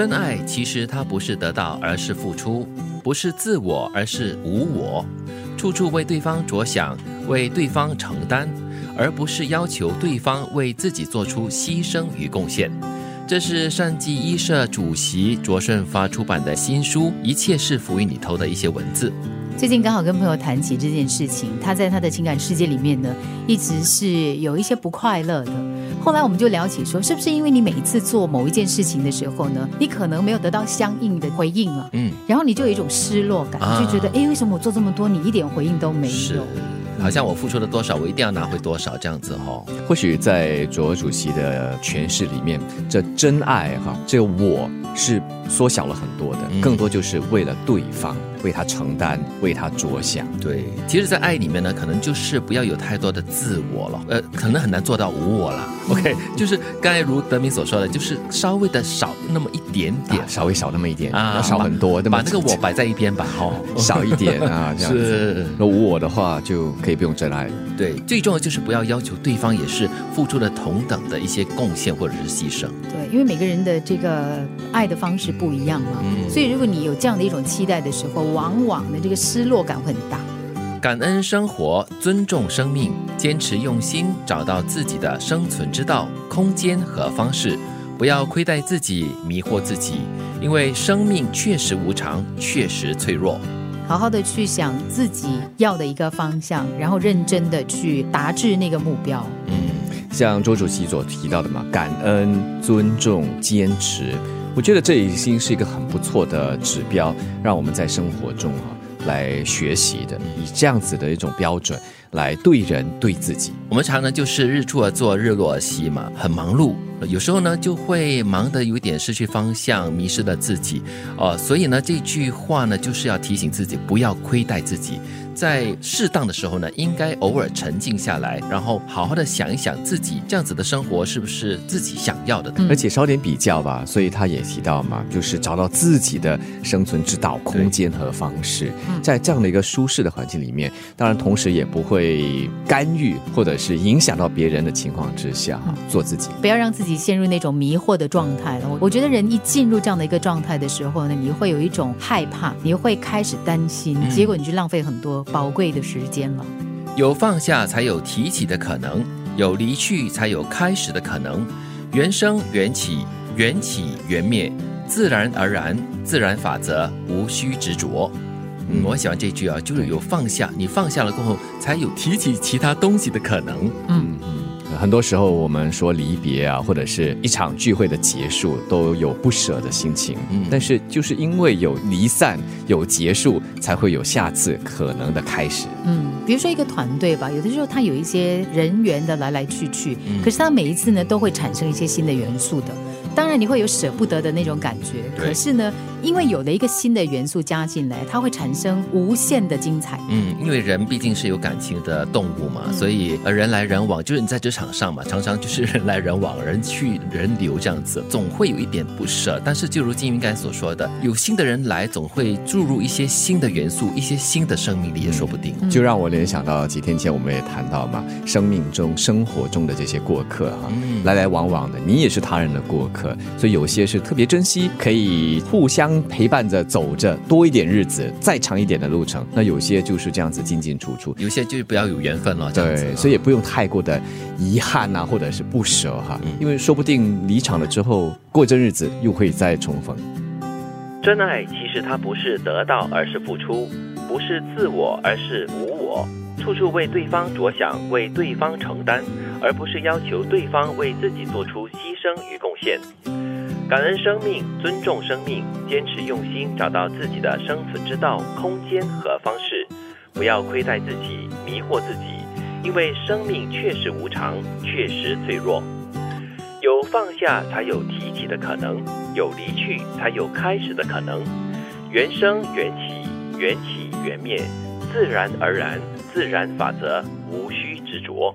真爱其实它不是得到，而是付出；不是自我，而是无我。处处为对方着想，为对方承担，而不是要求对方为自己做出牺牲与贡献。这是善济医社主席卓顺发出版的新书《一切是浮云》里头的一些文字。最近刚好跟朋友谈起这件事情，他在他的情感世界里面呢，一直是有一些不快乐的。后来我们就聊起说，是不是因为你每一次做某一件事情的时候呢，你可能没有得到相应的回应了，嗯，然后你就有一种失落感，就觉得哎，为什么我做这么多，你一点回应都没有？好像我付出了多少，我一定要拿回多少这样子哈。或许在卓主席的诠释里面，这真爱哈，这个我是缩小了很多的，更多就是为了对方。为他承担，为他着想。对，其实，在爱里面呢，可能就是不要有太多的自我了，呃，可能很难做到无我了。OK，就是刚才如德明所说的，就是稍微的少那么一点点，稍微少那么一点啊，少很多，对把那个我摆在一边吧，哦，少一点啊，这样子。那无我的话，就可以不用真爱。对，最重要就是不要要求对方也是付出了同等的一些贡献或者是牺牲。对，因为每个人的这个爱的方式不一样嘛，所以如果你有这样的一种期待的时候。往往的这个失落感会很大。感恩生活，尊重生命，坚持用心，找到自己的生存之道、空间和方式，不要亏待自己，迷惑自己，因为生命确实无常，确实脆弱。好好的去想自己要的一个方向，然后认真的去达至那个目标。嗯，像周主席所提到的嘛，感恩、尊重、坚持。我觉得这已经是一个很不错的指标，让我们在生活中哈来学习的，以这样子的一种标准来对人对自己。我们常常就是日出而作，日落而息嘛，很忙碌，有时候呢就会忙得有点失去方向，迷失了自己哦。所以呢，这句话呢就是要提醒自己，不要亏待自己。在适当的时候呢，应该偶尔沉静下来，然后好好的想一想自己这样子的生活是不是自己想要的，而且稍点比较吧。所以他也提到嘛，就是找到自己的生存之道、空间和方式，在这样的一个舒适的环境里面，当然同时也不会干预或者是影响到别人的情况之下，做自己，不要让自己陷入那种迷惑的状态了。我觉得人一进入这样的一个状态的时候呢，你会有一种害怕，你会开始担心，结果你就浪费很多。宝贵的时间了，有放下才有提起的可能，有离去才有开始的可能。缘生缘起，缘起缘灭，自然而然，自然法则，无需执着。嗯，我喜欢这句啊，就是有放下，你放下了过后，才有提起其他东西的可能。嗯嗯。很多时候，我们说离别啊，或者是一场聚会的结束，都有不舍的心情。嗯，但是就是因为有离散、有结束，才会有下次可能的开始。嗯，比如说一个团队吧，有的时候它有一些人员的来来去去，可是它每一次呢，都会产生一些新的元素的。当然你会有舍不得的那种感觉，可是呢，因为有了一个新的元素加进来，它会产生无限的精彩。嗯，因为人毕竟是有感情的动物嘛，所以呃人来人往，就是你在职场上嘛，常常就是人来人往，人去人流这样子，总会有一点不舍。但是就如金云刚才所说的，有新的人来，总会注入一些新的元素，一些新的生命力也说不定。就让我联想到几天前我们也谈到嘛，生命中、生活中的这些过客哈，来来往往的，你也是他人的过客。所以有些是特别珍惜，可以互相陪伴着走着多一点日子，再长一点的路程。那有些就是这样子进进出出，有些就是比较有缘分了。对，所以也不用太过的遗憾呐，或者是不舍哈，因为说不定离场了之后，过阵日子又会再重逢。真爱其实它不是得到，而是付出；不是自我，而是无我。处处为对方着想，为对方承担，而不是要求对方为自己做出牺牲与贡献。感恩生命，尊重生命，坚持用心，找到自己的生存之道、空间和方式，不要亏待自己，迷惑自己，因为生命确实无常，确实脆弱。有放下，才有提起的可能；有离去，才有开始的可能。缘生缘起，缘起缘灭，自然而然。自然法则，无需执着。